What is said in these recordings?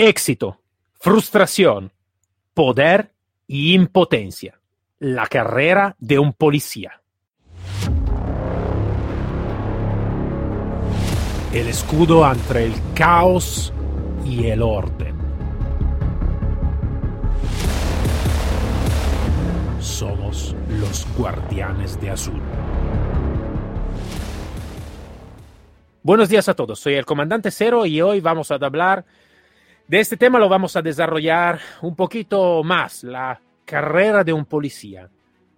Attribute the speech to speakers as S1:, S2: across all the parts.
S1: Éxito, frustración, poder y impotencia. La carrera de un policía. El escudo entre el caos y el orden. Somos los guardianes de azul. Buenos días a todos, soy el comandante Cero y hoy vamos a hablar de este tema, lo vamos a desarrollar un poquito más, la carrera de un policía.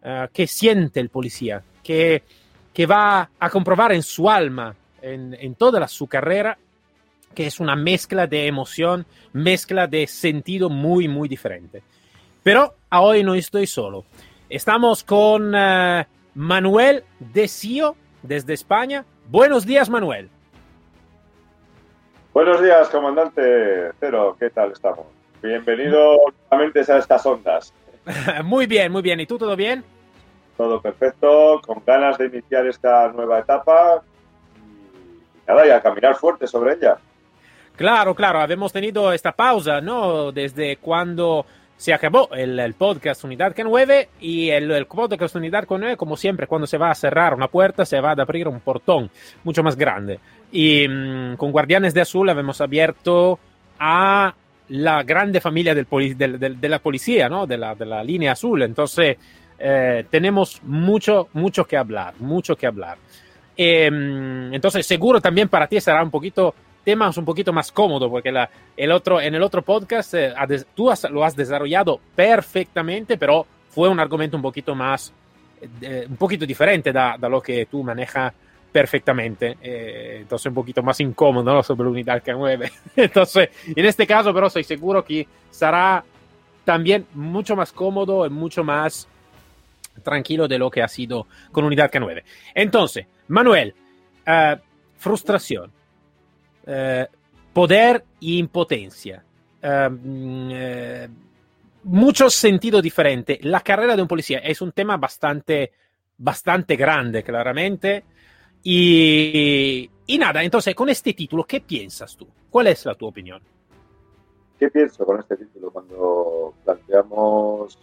S1: Uh, ¿Qué siente el policía? ¿Qué, qué va a comprobar en su alma, en, en toda la, su carrera? que es una mezcla de emoción, mezcla de sentido muy, muy diferente. Pero hoy no estoy solo. Estamos con uh, Manuel Desío desde España. Buenos días, Manuel.
S2: Buenos días, comandante Cero. ¿Qué tal estamos? Bienvenido nuevamente a estas ondas.
S1: muy bien, muy bien. ¿Y tú todo bien?
S2: Todo perfecto, con ganas de iniciar esta nueva etapa y nada, y a caminar fuerte sobre ella.
S1: Claro, claro, habíamos tenido esta pausa, ¿no? Desde cuando se acabó el, el podcast Unidad K9 y el, el, podcast Unidad K9, como siempre, cuando se va a cerrar una puerta, se va a abrir un portón mucho más grande. Y mmm, con Guardianes de Azul habíamos abierto a la grande familia del del, de la policía, ¿no? De la, de la línea azul. Entonces, eh, tenemos mucho, mucho que hablar, mucho que hablar. Eh, entonces, seguro también para ti será un poquito temas un poquito más cómodo porque la, el otro, en el otro podcast eh, tú has, lo has desarrollado perfectamente, pero fue un argumento un poquito más, eh, un poquito diferente da, lo que tú manejas perfectamente, eh, entonces un poquito más incómodo ¿no? sobre unidad que mueve. Entonces, en este caso, pero estoy seguro que será también mucho más cómodo y mucho más tranquilo de lo que ha sido con unidad K9. Entonces, Manuel, uh, frustración. Eh, poder y impotencia. Uh, eh, muchos sentidos diferentes. La carrera de un policía es un tema bastante, bastante grande, claramente. Y, y, nada, entonces, con este título, ¿qué piensas tú? ¿Cuál es la tu opinión?
S2: ¿Qué pienso con este título cuando planteamos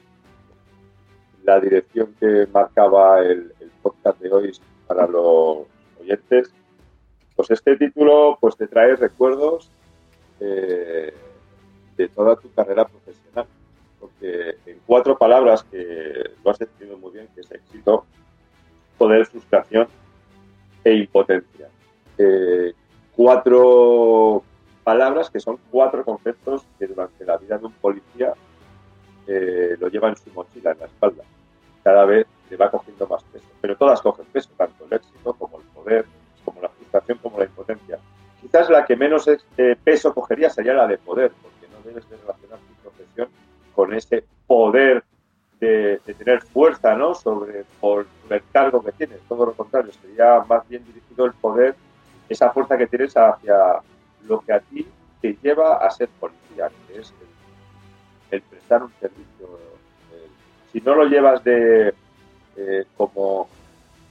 S2: la dirección que marcaba el, el podcast de hoy para los oyentes? Pues este título pues te trae recuerdos eh, de toda tu carrera profesional, porque en cuatro palabras que lo has definido muy bien, que es éxito, poder, frustración e impotencia. Eh, cuatro palabras que son cuatro conceptos que durante la vida de un policía eh, lo lleva en su mochila, en la espalda. Cada vez le va cogiendo más peso, pero todas cogen peso, tanto el éxito como el poder, como la frustración como la impotencia. Quizás la que menos este peso cogería sería la de poder, porque no debes de relacionar tu profesión con ese poder de, tener fuerza ¿no? sobre por el cargo que tienes. Todo lo contrario, sería más bien dirigido el poder, esa fuerza que tienes hacia lo que a ti te lleva a ser policía, que es el, prestar un servicio. El, si no lo llevas de eh, como,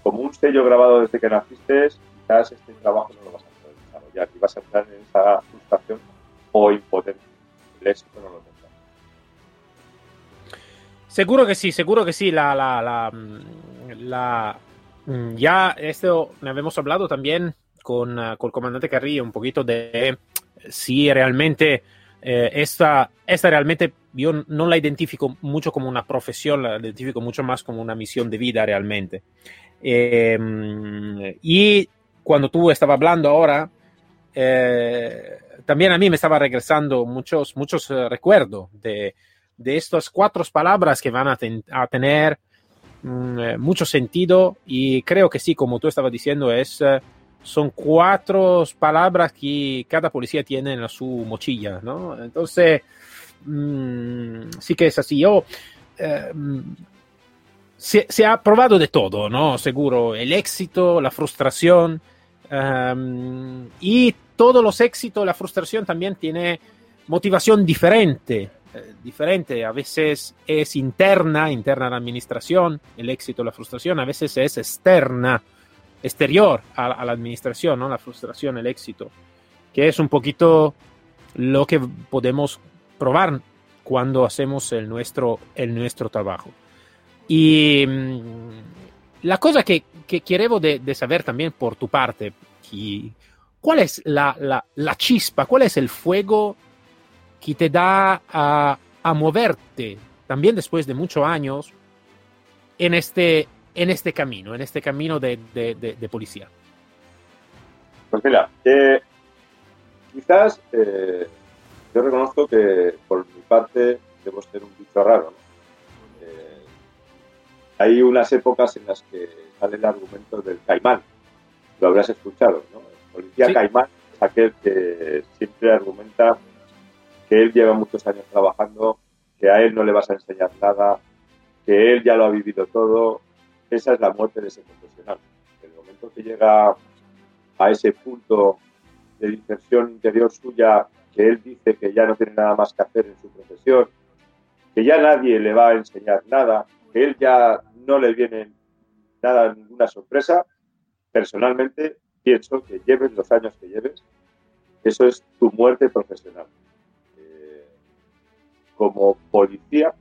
S2: como un sello grabado desde que naciste, quizás este trabajo no lo vas a poder desarrollar y vas a entrar en esa frustración o impotencia.
S1: Seguro que sí, seguro que sí. La, la, la, la, ya esto habíamos hablado también con, uh, con el comandante Carrillo un poquito de si realmente eh, esta, esta realmente yo no la identifico mucho como una profesión, la identifico mucho más como una misión de vida realmente. Eh, y cuando tú estabas hablando ahora, eh, también a mí me estaba regresando muchos, muchos uh, recuerdos de, de, estas cuatro palabras que van a, ten, a tener um, mucho sentido y creo que sí, como tú estabas diciendo, es, uh, son cuatro palabras que cada policía tiene en su mochila, ¿no? Entonces, um, sí que es así. Yo, uh, se, se, ha probado de todo, ¿no? Seguro, el éxito, la frustración, Um, y todos los éxitos, la frustración también tiene motivación diferente, eh, diferente. A veces es interna, interna a la administración, el éxito, la frustración. A veces es externa, exterior a, a la administración, ¿no? La frustración, el éxito. Que es un poquito lo que podemos probar cuando hacemos el nuestro, el nuestro trabajo. Y mm, la cosa que, que quiero de, saber también por tu parte, ¿cuál es la, la, la, chispa, cuál es el fuego que te da a, a moverte también después de muchos años en este, en este camino, en este camino de, de, policía?
S2: Pues eh, quizás eh, yo reconozco que por mi parte debo ser un bicho raro. Eh, hay unas épocas en las que sale el argumento del caimán. Lo habrás escuchado, ¿no? El policía caimán es aquel que siempre argumenta que él lleva muchos años trabajando, que a él no le vas a enseñar nada, que él ya lo ha vivido todo. Esa es la muerte de ese profesional. En el momento que llega a ese punto de dispersión interior suya que él dice que ya no tiene nada más que hacer en su profesión, que ya nadie le va a enseñar nada, que él ya no le viene nada, ninguna sorpresa, personalmente pienso que lleves los años que lleves, eso es tu muerte profesional. Eh, como policía,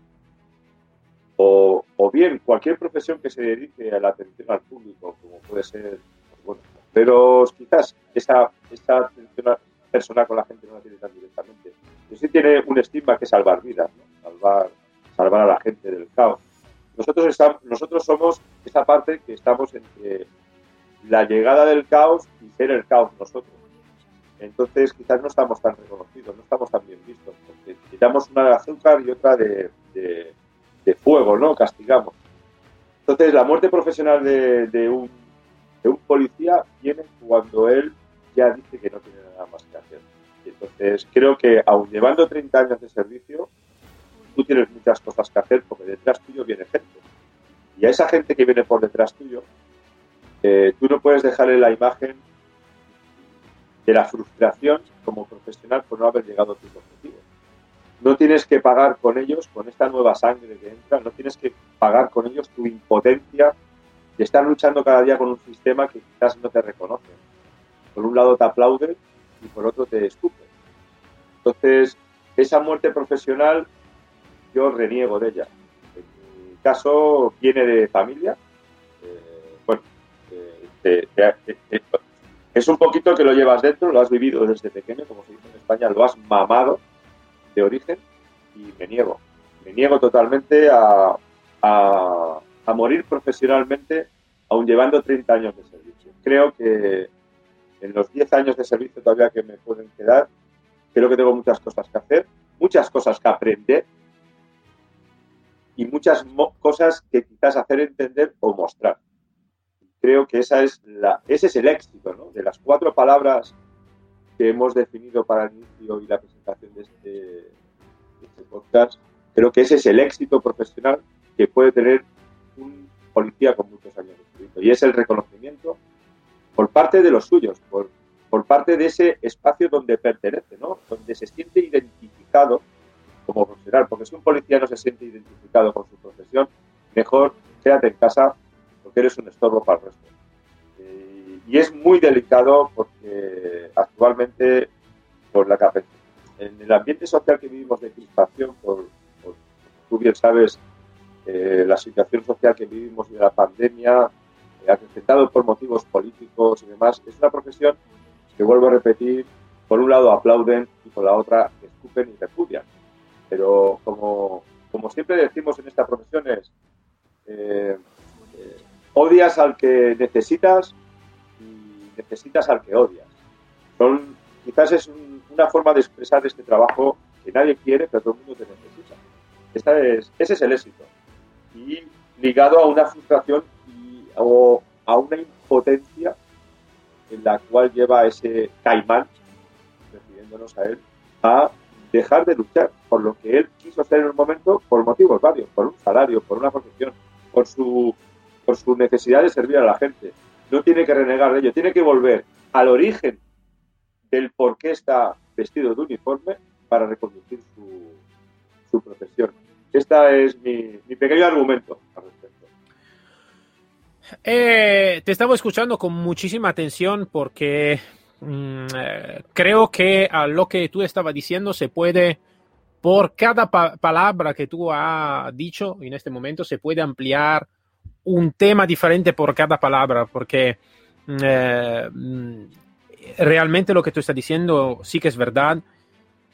S2: o, o, bien cualquier profesión que se dedique a la atención al público, como puede ser, pues bueno, pero quizás esa, esa atención personal con la gente no la tiene tan directamente. Pero sí tiene un estigma que es salvar vidas, salvar, salvar a la gente del caos. Nosotros, estamos, nosotros somos esa parte que estamos entre la llegada del caos y ser el caos nosotros. Entonces quizás no estamos tan reconocidos, no estamos tan bien vistos, porque quitamos una de azúcar y otra de, de, de fuego, ¿no? Castigamos. Entonces la muerte profesional de, de, un, de un policía viene cuando él ya dice que no tiene nada más que hacer. Entonces creo que aun llevando 30 años de servicio, tú tienes muchas cosas que hacer porque detrás tuyo viene gente. Y a esa gente que viene por detrás tuyo, eh, tú no puedes dejarle la imagen de la frustración como profesional por no haber llegado a tus objetivos. No tienes que pagar con ellos, con esta nueva sangre que entra, no tienes que pagar con ellos tu impotencia de estar luchando cada día con un sistema que quizás no te reconoce. Por un lado te aplaude y por otro te escupe. Entonces, esa muerte profesional yo reniego de ella. En mi caso viene de familia. Eh, bueno, eh, eh, es un poquito que lo llevas dentro, lo has vivido desde pequeño, como se dice en España, lo has mamado de origen y me niego. Me niego totalmente a, a, morir profesionalmente aún llevando 30 años de servicio. Creo que en los 10 años de servicio todavía que me pueden quedar, creo que tengo muchas cosas que hacer, muchas cosas que aprender y muchas cosas que quizás hacer entender o mostrar. Creo que esa es la, ese es el éxito ¿no? de las cuatro palabras que hemos definido para el inicio y la presentación de este, de este podcast. Creo que ese es el éxito profesional que puede tener un policía con muchos años de servicio y es el reconocimiento por parte de los suyos, por, por parte de ese espacio donde pertenece, ¿no? donde se siente identificado como profesional, porque si un policía no se siente identificado con su profesión, mejor quédate en casa porque eres un estorbo para el resto. Eh, y es muy delicado porque actualmente, por la en el ambiente social que vivimos de crispación, por, tú bien sabes, eh, la situación social que vivimos de la pandemia, acrecentado por motivos políticos y demás, es una profesión que, vuelvo a repetir, por un lado aplauden y por la otra escupen y repudian. Pero como, como siempre decimos en esta profesión es, eh, eh, odias al que necesitas y necesitas al que odias. Son, quizás es un, una forma de expresar este trabajo que nadie quiere, pero todo el mundo te necesita. Esta es, ese es el éxito. Y ligado a una frustración o a una impotencia en la cual lleva ese caimán, refiriéndonos a él, a dejar de luchar por lo que él quiso hacer en un momento por motivos varios, por un salario, por una profesión, por su, por su necesidad de servir a la gente. No tiene que renegar de ello, tiene que volver al origen del por qué está vestido de uniforme para reconducir su, su profesión. Este es mi, pequeño argumento
S1: eh, te estaba escuchando con muchísima atención porque creo que a lo que tú estabas diciendo se puede, por cada pa palabra que tú has dicho en este momento, se puede ampliar un tema diferente por cada palabra, porque eh, mm, realmente lo que tú estás diciendo sí que es verdad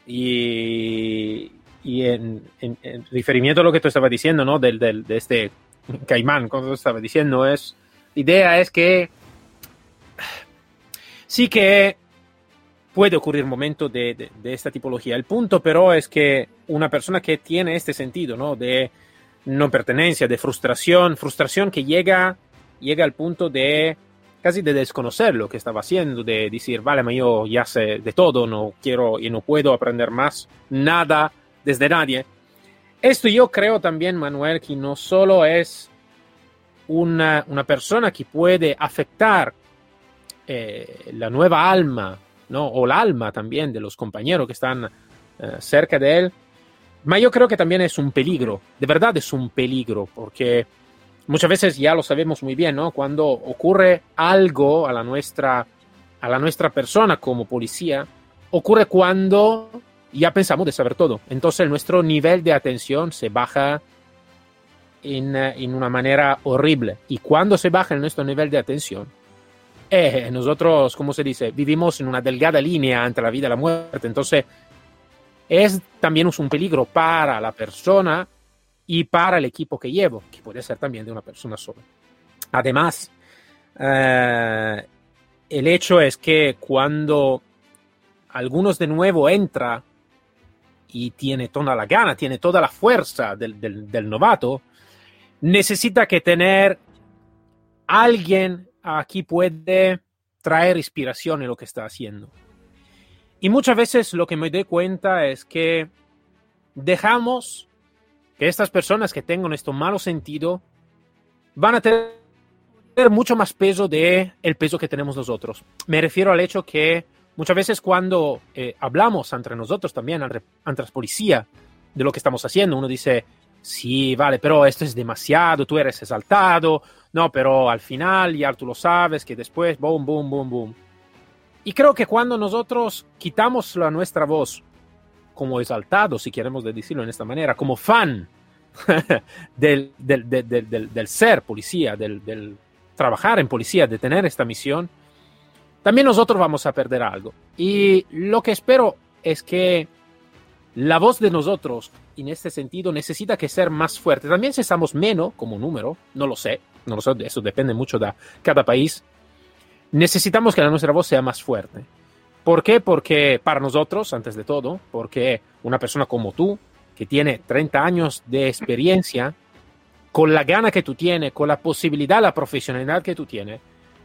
S1: y, y en, en, en, referimiento a lo que tú estabas diciendo, ¿no? Del, del, de este caimán, como tú estabas diciendo, es, la idea es que sí que puede ocurrir momento de, de, de, esta tipología. El punto, pero, es que una persona que tiene este sentido, ¿no? De no pertenencia, de frustración, frustración que llega, llega al punto de casi de desconocer lo que estaba haciendo, de decir, vale, yo ya sé de todo, no quiero y no puedo aprender más nada desde nadie. Esto yo creo también, Manuel, que no solo es una, una persona que puede afectar eh, la nueva alma, ¿no? o el alma también de los compañeros que están eh, cerca de él, pero yo creo que también es un peligro, de verdad es un peligro, porque muchas veces ya lo sabemos muy bien. Cuando ocurre algo a la nuestra, a la nuestra persona como policía, ocurre cuando ya pensamos de saber todo. Entonces nuestro nivel de atención se baja en, en una manera horrible. Y cuando se baja nuestro nivel de atención, eh, nosotros, como se dice, vivimos en una delgada línea entre la vida y la muerte. Entonces es también un peligro para la persona y para el equipo que llevo, que puede ser también de una persona sola. Además, eh, el hecho es que cuando algunos de nuevo entra y tiene toda la gana, tiene toda la fuerza del, del, del novato, necesita que tener alguien aquí puede traer inspiración en lo que está haciendo. Y muchas veces lo que me doy cuenta es que dejamos que estas personas que tengan esto malo sentido van a tener mucho más peso de el peso que tenemos nosotros. Me refiero al hecho que muchas veces cuando eh, hablamos entre nosotros también, entre la policía, de lo que estamos haciendo, uno dice, sí, vale, pero esto es demasiado, tú eres exaltado, no, pero al final ya tú lo sabes, que después, boom, boom, boom, boom. Y creo que cuando nosotros quitamos la nuestra voz como exaltado, si queremos decirlo en esta manera, como fan del, del, del, del, ser policía, del, trabajar en policía, de tener esta misión, también nosotros vamos a perder algo. Y lo que espero es que la voz de nosotros, en este sentido, necesita que ser más fuerte. También si estamos menos como número, no lo sé, no lo sé, eso depende mucho de cada país, necesitamos que nuestra voz sea más fuerte. ¿Por qué? Porque para nosotros, antes de todo, porque una persona como tú, que tiene 30 años de experiencia, con la gana que tú tienes, con la posibilidad, la profesionalidad que tú tienes,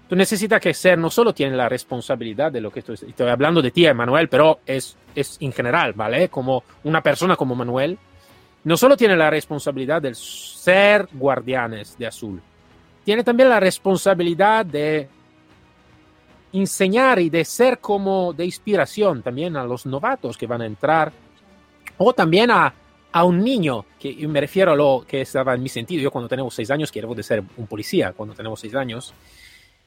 S1: tú necesitas que ser, no solo tiene la responsabilidad de lo que estoy, hablando de ti, Manuel, pero es, es en general, ¿vale? Como una persona como Manuel, no solo tiene la responsabilidad de ser guardianes de azul, tiene también la responsabilidad de enseñar y de ser como de inspiración también a los novatos que van a entrar o también a, a un niño, que me refiero a lo que estaba en mi sentido. Yo cuando tenemos seis años quiero de ser un policía, cuando tenemos seis años.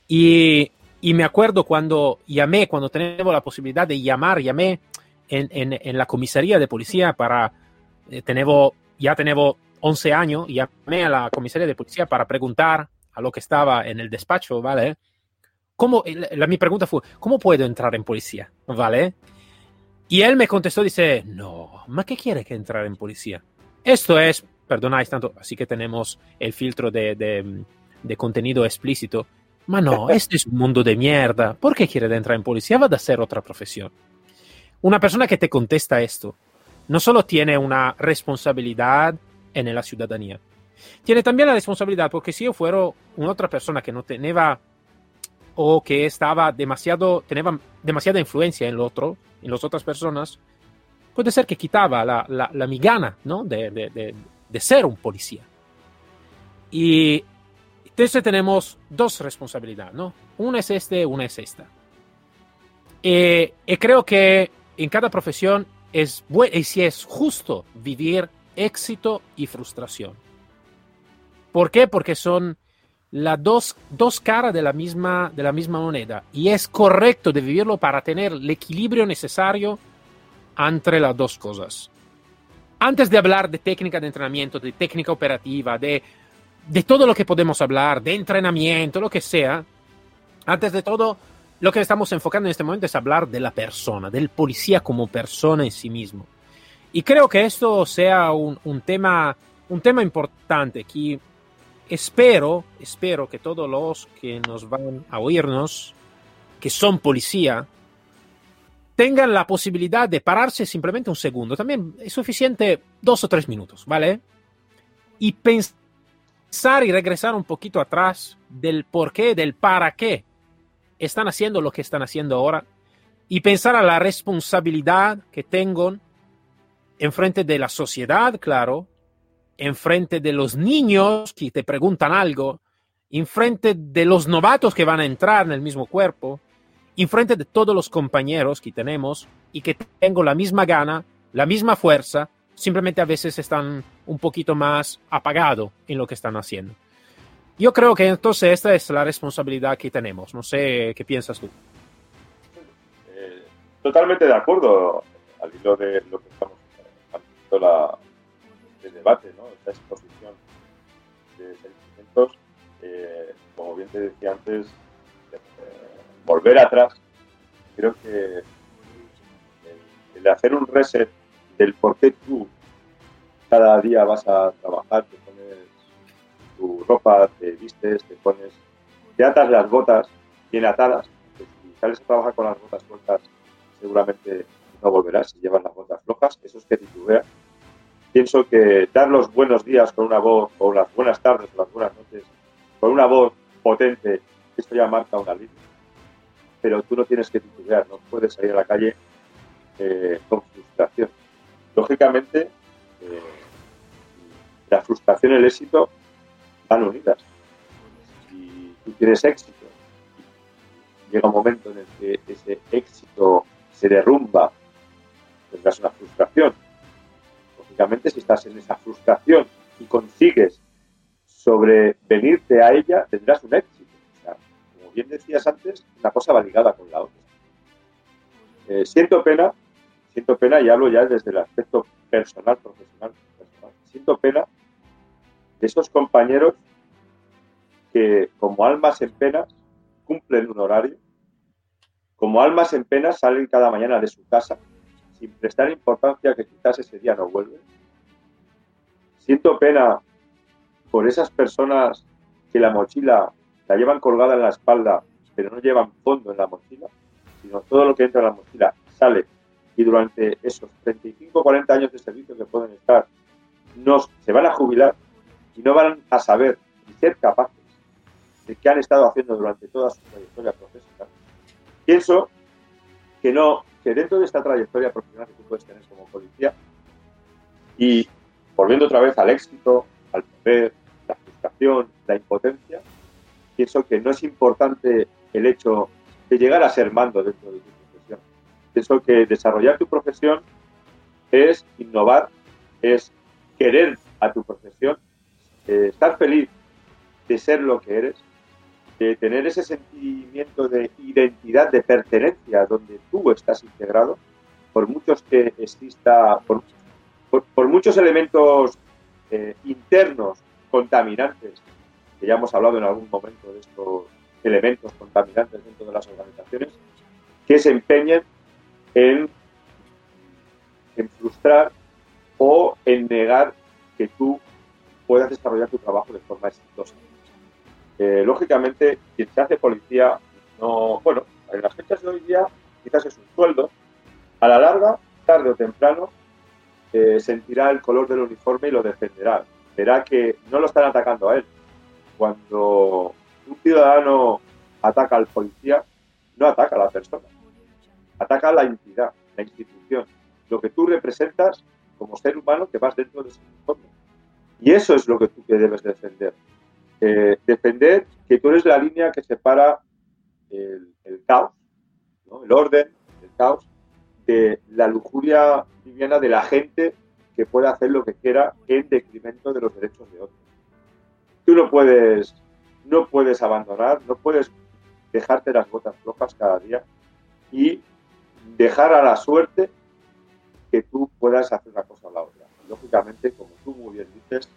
S1: Y, y, me acuerdo cuando llamé, cuando tenemos la posibilidad de llamar, llamé en, en, en la comisaría de policía para, eh, ya tenemos 11 años, llamé a la comisaría de policía para preguntar a lo que estaba en el despacho, ¿vale? ¿Cómo, la, mi pregunta fue, ¿cómo puedo entrar en policía? ¿Vale? Y él me contestó, dice, no, ¿ma qué quiere que entrar en policía? Esto es, perdonáis tanto, así que tenemos el filtro de, de, de contenido explícito. Ma no, este es un mundo de mierda. ¿Por qué quiere entrar en policía? Va a ser otra profesión. Una persona que te contesta esto no solo tiene una responsabilidad en la ciudadanía, tiene también la responsabilidad porque si yo fuera una otra persona que no tenía o que estaba demasiado, tenía demasiada influencia en lo otro, en las otras personas, puede ser que quitaba la, la, la migana ¿no? de, de, de, de, ser un policía. Y entonces tenemos dos responsabilidades, ¿no? Una es este, una es esta. Y, y creo que en cada profesión es, y si es justo vivir éxito y frustración. ¿Por qué? Porque son las dos, dos caras de la, misma, de la misma moneda y es correcto de vivirlo para tener el equilibrio necesario entre las dos cosas. Antes de hablar de técnica de entrenamiento, de técnica operativa, de, de todo lo que podemos hablar, de entrenamiento, lo que sea, antes de todo, lo que estamos enfocando en este momento es hablar de la persona, del policía como persona en sí mismo. Y creo que esto sea un, tema, un tema importante que espero, espero que todos los que nos van a oírnos, que son policía, tengan la posibilidad de pararse simplemente un segundo. También es suficiente dos o tres minutos, ¿vale? Y pensar y regresar un poquito atrás del por qué, del para qué están haciendo lo que están haciendo ahora y pensar a la responsabilidad que tengo en frente de la sociedad, claro, en frente de los niños que te preguntan algo, en frente de los novatos que van a entrar en el mismo cuerpo, en frente de todos los compañeros que tenemos y que tengo la misma gana, la misma fuerza, simplemente a veces están un poquito más apagados en lo que están haciendo. Yo creo que entonces esta es la responsabilidad que tenemos. No sé qué piensas tú.
S2: Eh, totalmente de acuerdo al hilo de lo que estamos haciendo la, el debate, ¿no? esta exposición de sentimientos, eh, como bien te decía antes, eh, volver atrás, creo que el, el, hacer un reset del por qué tú cada día vas a trabajar, te pones tu ropa, te vistes, te pones, te atas las botas bien atadas, si sales a trabajar con las botas sueltas, seguramente no volverás si llevas las botas flojas, eso es que titubeas pienso que dar los buenos días con una voz, o las buenas tardes, o las buenas noches, con una voz potente, esto ya marca una línea. Pero tú no tienes que titubear, no puedes salir a la calle eh, con frustración. Lógicamente, eh, la frustración y el éxito van unidas. Si tú tienes éxito, llega un momento en el que ese éxito se derrumba, tendrás una frustración si estás en esa frustración y consigues sobrevenirte a ella, tendrás un éxito. como bien decías antes, una cosa va ligada con la otra. Eh, siento pena, siento pena y hablo ya desde el aspecto personal, profesional, personal. Siento pena de esos compañeros que como almas en pena cumplen un horario, como almas en pena salen cada mañana de su casa sin prestar importancia que quizás ese día no vuelve. Siento pena por esas personas que la mochila la llevan colgada en la espalda, pero no llevan fondo en la mochila, sino todo lo que entra en la mochila sale y durante esos 35 o 40 años de servicio que pueden estar, no, se van a jubilar y no van a saber ni ser capaces de qué han estado haciendo durante toda su trayectoria profesional. Pienso que no que dentro de esta trayectoria profesional que tú puedes tener como policía, y volviendo otra vez al éxito, al poder, la frustración, la impotencia, pienso que no es importante el hecho de llegar a ser mando dentro de tu profesión. Pienso que desarrollar tu profesión es innovar, es querer a tu profesión, eh, estar feliz de ser lo que eres de tener ese sentimiento de identidad, de pertenencia, donde tú estás integrado, por muchos que exista, por, por, muchos elementos eh, internos contaminantes, que ya hemos hablado en algún momento de estos elementos contaminantes dentro de las organizaciones, que se empeñen en, en frustrar o en negar que tú puedas desarrollar tu trabajo de forma exitosa. Eh, lógicamente, quien se hace policía, no, bueno, en las fechas de hoy día quizás es un sueldo, a la larga, tarde o temprano, eh, sentirá el color del uniforme y lo defenderá. Verá que no lo están atacando a él. Cuando un ciudadano ataca al policía, no ataca a la persona, ataca a la entidad, la institución, lo que tú representas como ser humano que vas dentro de ese uniforme. Y eso es lo que tú debes defender. Eh, defender que tú eres la línea que separa el, caos, el orden, el caos, de la lujuria liviana de la gente que puede hacer lo que quiera en detrimento de los derechos de otros. Tú no puedes no puedes abandonar, no puedes dejarte las botas flojas cada día y dejar a la suerte que tú puedas hacer una cosa o la otra. Lógicamente, como tú muy bien dices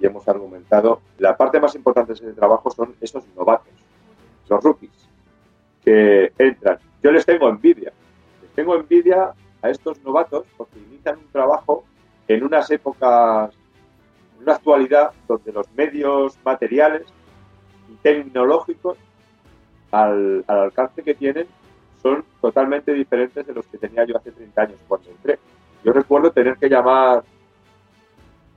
S2: y hemos argumentado, la parte más importante de ese trabajo son esos novatos, los rookies, que entran. Yo les tengo envidia, les tengo envidia a estos novatos porque inician un trabajo en unas épocas, en una actualidad donde los medios materiales y tecnológicos al, al alcance que tienen son totalmente diferentes de los que tenía yo hace 30 años cuando entré. Yo recuerdo tener que llamar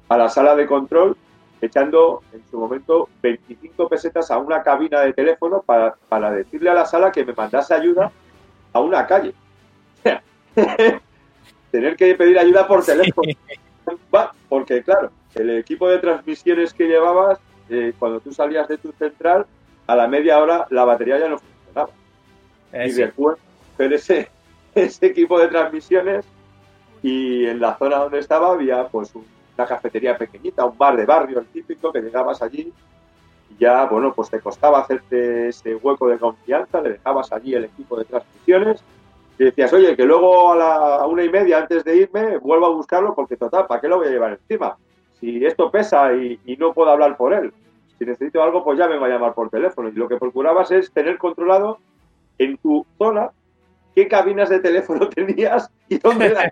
S2: a la sala de control echando en su momento 25 pesetas a una cabina de teléfono para, para decirle a la sala que me mandase ayuda a una calle. tener que pedir ayuda por teléfono. Porque claro, el equipo de transmisiones que llevabas, eh, cuando tú salías de tu central, a la media hora la batería ya no funcionaba. y después pero ese, ese equipo de transmisiones y en la zona donde estaba había pues una cafetería pequeñita, un bar de barrio, típico, que llegabas allí y ya, bueno, pues te costaba hacerte ese hueco de confianza, le dejabas allí el equipo de transmisiones y decías, oye, que luego a la una y media antes de irme vuelvo a buscarlo porque total, ¿para qué lo voy a llevar encima? Si esto pesa y, y no puedo hablar por él, si necesito algo, pues ya me voy a llamar por teléfono. Y lo que procurabas es tener controlado en tu zona qué cabinas de teléfono tenías y dónde eran.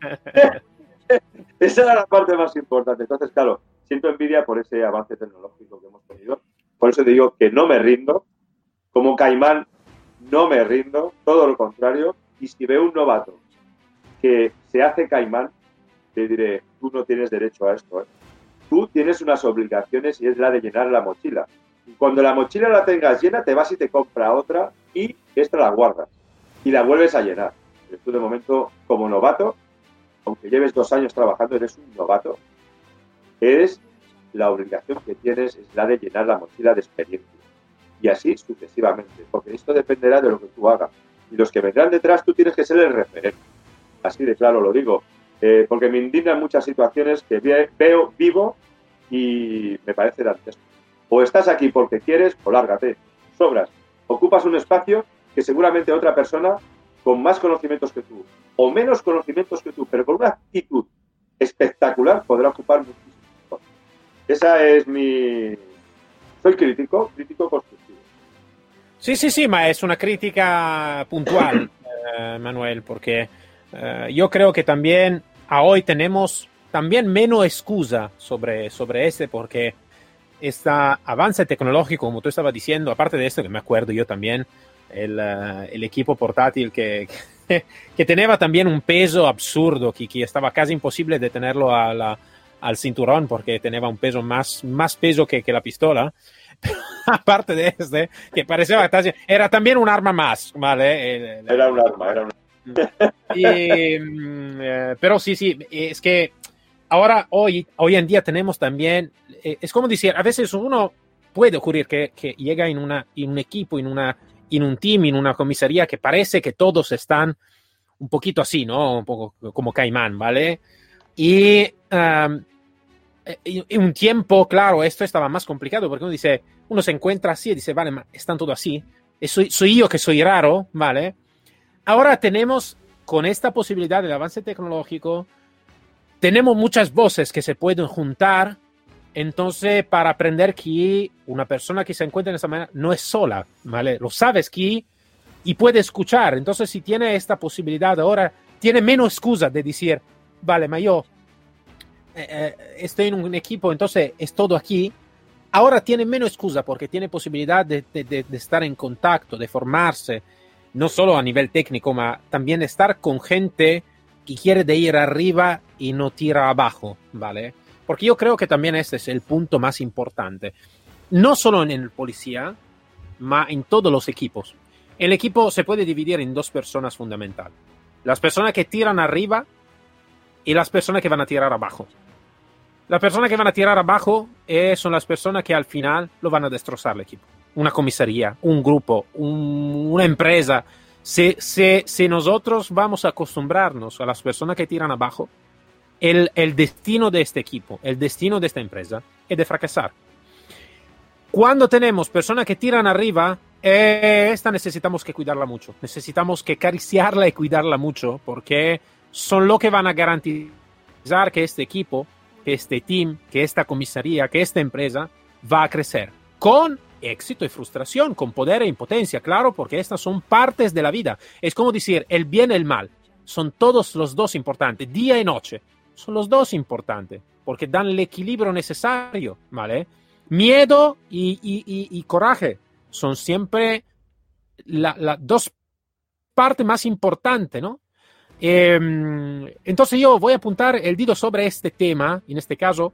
S2: Esa era la parte más importante. Entonces, claro, siento envidia por ese avance tecnológico que hemos tenido. Por eso te digo que no me rindo. Como caimán, no me rindo. Todo lo contrario. Y si veo un novato que se hace caimán, te diré, tú no tienes derecho a esto. ¿eh? Tú tienes unas obligaciones y es la de llenar la mochila. Y cuando la mochila la tengas llena, te vas y te compra otra y esta la guardas y la vuelves a llenar. tú de momento, como novato, aunque lleves dos años trabajando, eres un novato, es la obligación que tienes es la de llenar la mochila de experiencia. Y así sucesivamente, porque esto dependerá de lo que tú hagas. Y los que vendrán detrás, tú tienes que ser el referente. Así de claro lo digo. Eh, porque me indignan muchas situaciones que veo, vivo y me parece dantesco. O estás aquí porque quieres o lárgate. Sobras. Ocupas un espacio que seguramente otra persona con más conocimientos que tú o menos conocimientos que tú, pero con una actitud espectacular podrá ocupar muchísimo. Esa es mi... Soy crítico, crítico constructivo.
S1: Sí, sí, sí, ma es una crítica puntual, eh, Manuel, porque eh, yo creo que también a hoy tenemos también menos excusa sobre, sobre este, porque este avance tecnológico, como tú estabas diciendo, aparte de esto, que me acuerdo yo también, el, uh, el equipo portátil que, que, que, tenía también un peso absurdo, que, que estaba casi imposible de tenerlo a la, al cinturón porque tenía un peso más, más peso que, que la pistola. aparte de este, que parecía era también un arma más, ¿vale?
S2: Era un arma, era un
S1: y, eh, pero sí, sí, es que ahora, hoy, hoy en día tenemos también, eh, es como decir, a veces uno puede ocurrir que, que llega en, una, en un equipo, en una en un team, en una comisaría que parece que todos están un poquito así, ¿no? Un poco como Caimán, ¿vale? Y um, en un tiempo, claro, esto estaba más complicado porque uno dice, uno se encuentra así y dice, vale, están todos así. Soy, soy yo que soy raro, ¿vale? Ahora tenemos, con esta posibilidad del avance tecnológico, tenemos muchas voces que se pueden juntar entonces, para aprender que una persona que se encuentra en esa manera no es sola, ¿vale? Lo sabes que y puede escuchar. Entonces, si tiene esta posibilidad ahora, tiene menos excusa de decir, vale, ma yo eh, eh, estoy en un equipo, entonces es todo aquí. Ahora tiene menos excusa porque tiene posibilidad de, estar en contacto, de formarse, no solo a nivel técnico, ma también estar con gente que quiere de ir arriba y no tira abajo, ¿vale? Porque yo creo que también este es el punto más importante. No solo en el policía, ma en todos los equipos. El equipo se puede dividir en dos personas fundamentales. Las personas que tiran arriba y las personas que van a tirar abajo. Las personas que van a tirar abajo eh, son las personas que al final lo van a destrozar el equipo. Una comisaría, un grupo, un, una empresa. Si, si, si nosotros vamos a acostumbrarnos a las personas que tiran abajo, el, el, destino de este equipo, el destino de esta empresa es de fracasar. cuando tenemos personas que tiran arriba, eh, esta necesitamos que cuidarla mucho. Necesitamos que acariciarla y cuidarla mucho porque son lo que van a garantizar que este equipo, que este team, que esta comisaría, que esta empresa va a crecer con éxito y frustración, con poder e impotencia, claro, porque estas son partes de la vida. Es como decir, el bien y el mal son todos los dos importantes, día y noche, son los dos importantes, porque dan el equilibrio necesario, ¿vale? Miedo y, coraje son siempre las la dos partes más importantes, ¿no? Em, entonces yo voy a apuntar el dedo sobre este tema, en este caso,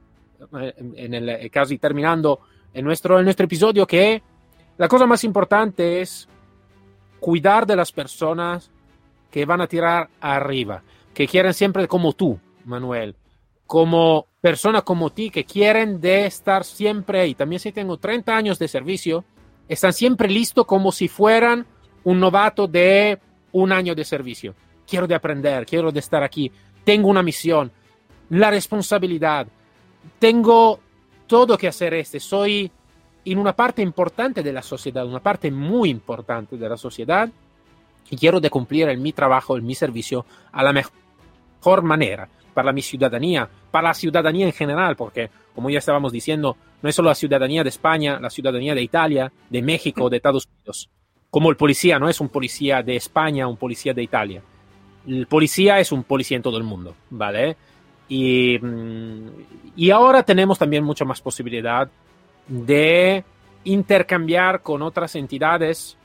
S1: eh, en el eh, casi terminando en nuestro, en nuestro episodio, que la cosa más importante es cuidar de las personas que van a tirar arriba, que quieren siempre como tú, Manuel, como persona como ti, que quieren de estar siempre ahí. También si tengo 30 años de servicio, están siempre listos como si fueran un novato de un año de servicio. Quiero de aprender, quiero de estar aquí, tengo una misión, la responsabilidad, tengo todo que hacer este, soy en una parte importante de la sociedad, una parte muy importante de la sociedad, y quiero de cumplir en mi trabajo, en mi servicio, a la mejor manera, para mi ciudadanía, para la ciudadanía en general, porque, como ya estábamos diciendo, no es solo la ciudadanía de España, la ciudadanía de Italia, de México, de Estados Unidos. Como el policía no es un policía de España, un policía de Italia. El policía es un policía en todo el mundo, ¿vale? Y, mm, y ahora tenemos también mucha más posibilidad de intercambiar con otras entidades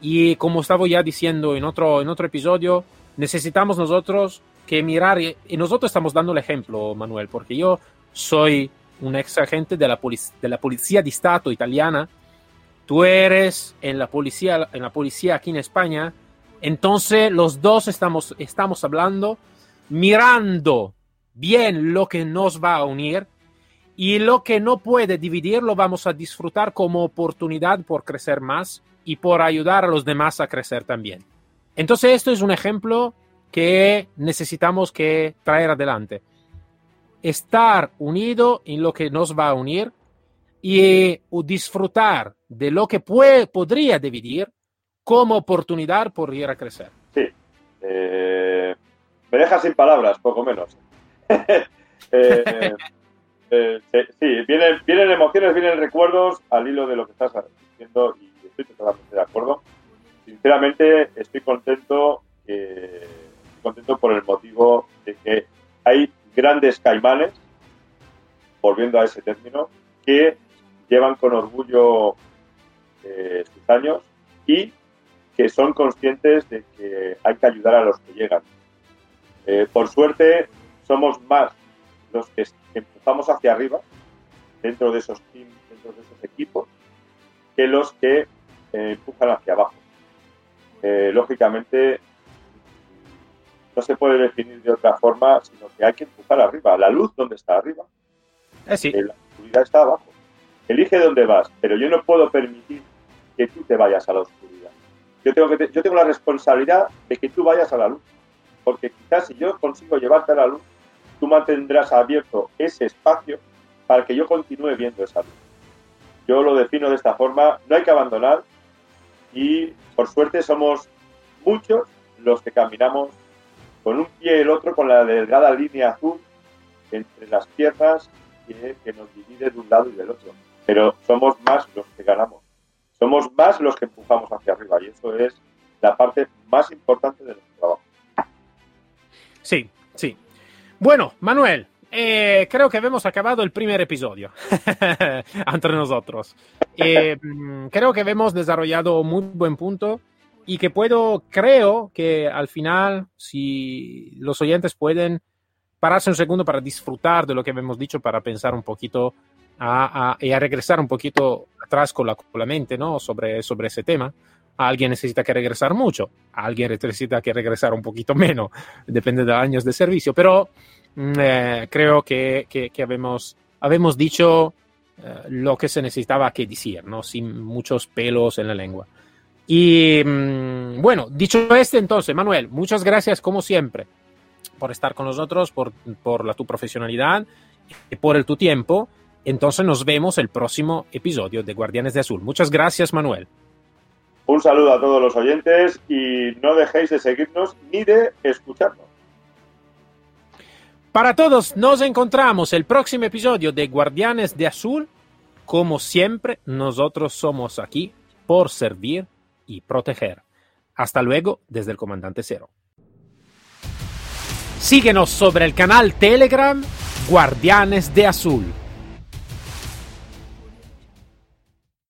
S1: y como estaba ya diciendo en otro, en otro episodio, necesitamos nosotros que mirar, y, nosotros estamos dando el ejemplo, Manuel, porque yo soy un ex agente de la, de la Policía de Estado italiana, tú eres en la policía, en la policía aquí en España, entonces los dos estamos, estamos hablando, mirando bien lo que nos va a unir. Y lo que no puede dividir lo vamos a disfrutar como oportunidad por crecer más y por ayudar a los demás a crecer también. Entonces esto es un ejemplo que necesitamos que traer adelante. Estar unido en lo que nos va a unir y disfrutar de lo que puede, podría dividir como oportunidad por ir a crecer.
S2: Sí, eh, me deja sin palabras, poco menos. Eh, eh, sí, vienen, vienen emociones, vienen recuerdos al hilo de lo que estás diciendo y estoy totalmente de acuerdo. Sinceramente, estoy contento, estoy contento por el motivo de que hay grandes caimanes, volviendo a ese término, que llevan con orgullo sus años y que son conscientes de que hay que ayudar a los que llegan. por suerte, somos más los que empujamos hacia arriba dentro de esos teams, dentro de esos equipos, que los que eh, empujan hacia abajo. Eh, lógicamente, no se puede definir de otra forma, sino que hay que empujar arriba. La luz, ¿dónde está arriba?
S1: Eh, sí.
S2: la oscuridad está abajo. Elige dónde vas, pero yo no puedo permitir que tú te vayas a la oscuridad. Yo tengo, que yo tengo la responsabilidad de que tú vayas a la luz. Porque quizás si yo consigo llevarte a la luz, tú mantendrás abierto ese espacio para que yo continúe viendo esa luz. Yo lo defino de esta forma, no hay que abandonar y por suerte somos muchos los que caminamos con un pie y el otro con la delgada línea azul entre las piernas que, nos divide de un lado y del otro. Pero somos más los que ganamos. Somos más los que empujamos hacia arriba y eso es la parte más importante de nuestro trabajo.
S1: Sí, sí, bueno, Manuel, eh, creo que hemos acabado el primer episodio entre nosotros. Eh, mm, creo que hemos desarrollado muy buen punto y que puedo, creo que al final, si los oyentes pueden pararse un segundo para disfrutar de lo que hemos dicho, para pensar un poquito y a regresar un poquito atrás con la, con la mente ¿no? sobre, sobre ese tema alguien necesita que regresar mucho, alguien necesita que regresar un poquito menos, depende de años de servicio, pero mm, eh, creo que, que, habemos, habemos dicho eh, lo que se necesitaba que decir, ¿no? sin muchos pelos en la lengua. Y mm, bueno, dicho este entonces, Manuel, muchas gracias como siempre por estar con nosotros, por, por la, tu profesionalidad, y por el tu tiempo. entonces nos vemos el próximo episodio de Guardianes de Azul. Muchas gracias, Manuel.
S2: Un saludo a todos los oyentes y no dejéis de seguirnos ni de escucharnos.
S1: Para todos, nos encontramos el próximo episodio de Guardianes de Azul. Como siempre, nosotros somos aquí por servir y proteger. Hasta luego desde el Comandante Cero. Síguenos sobre el canal Telegram Guardianes de Azul.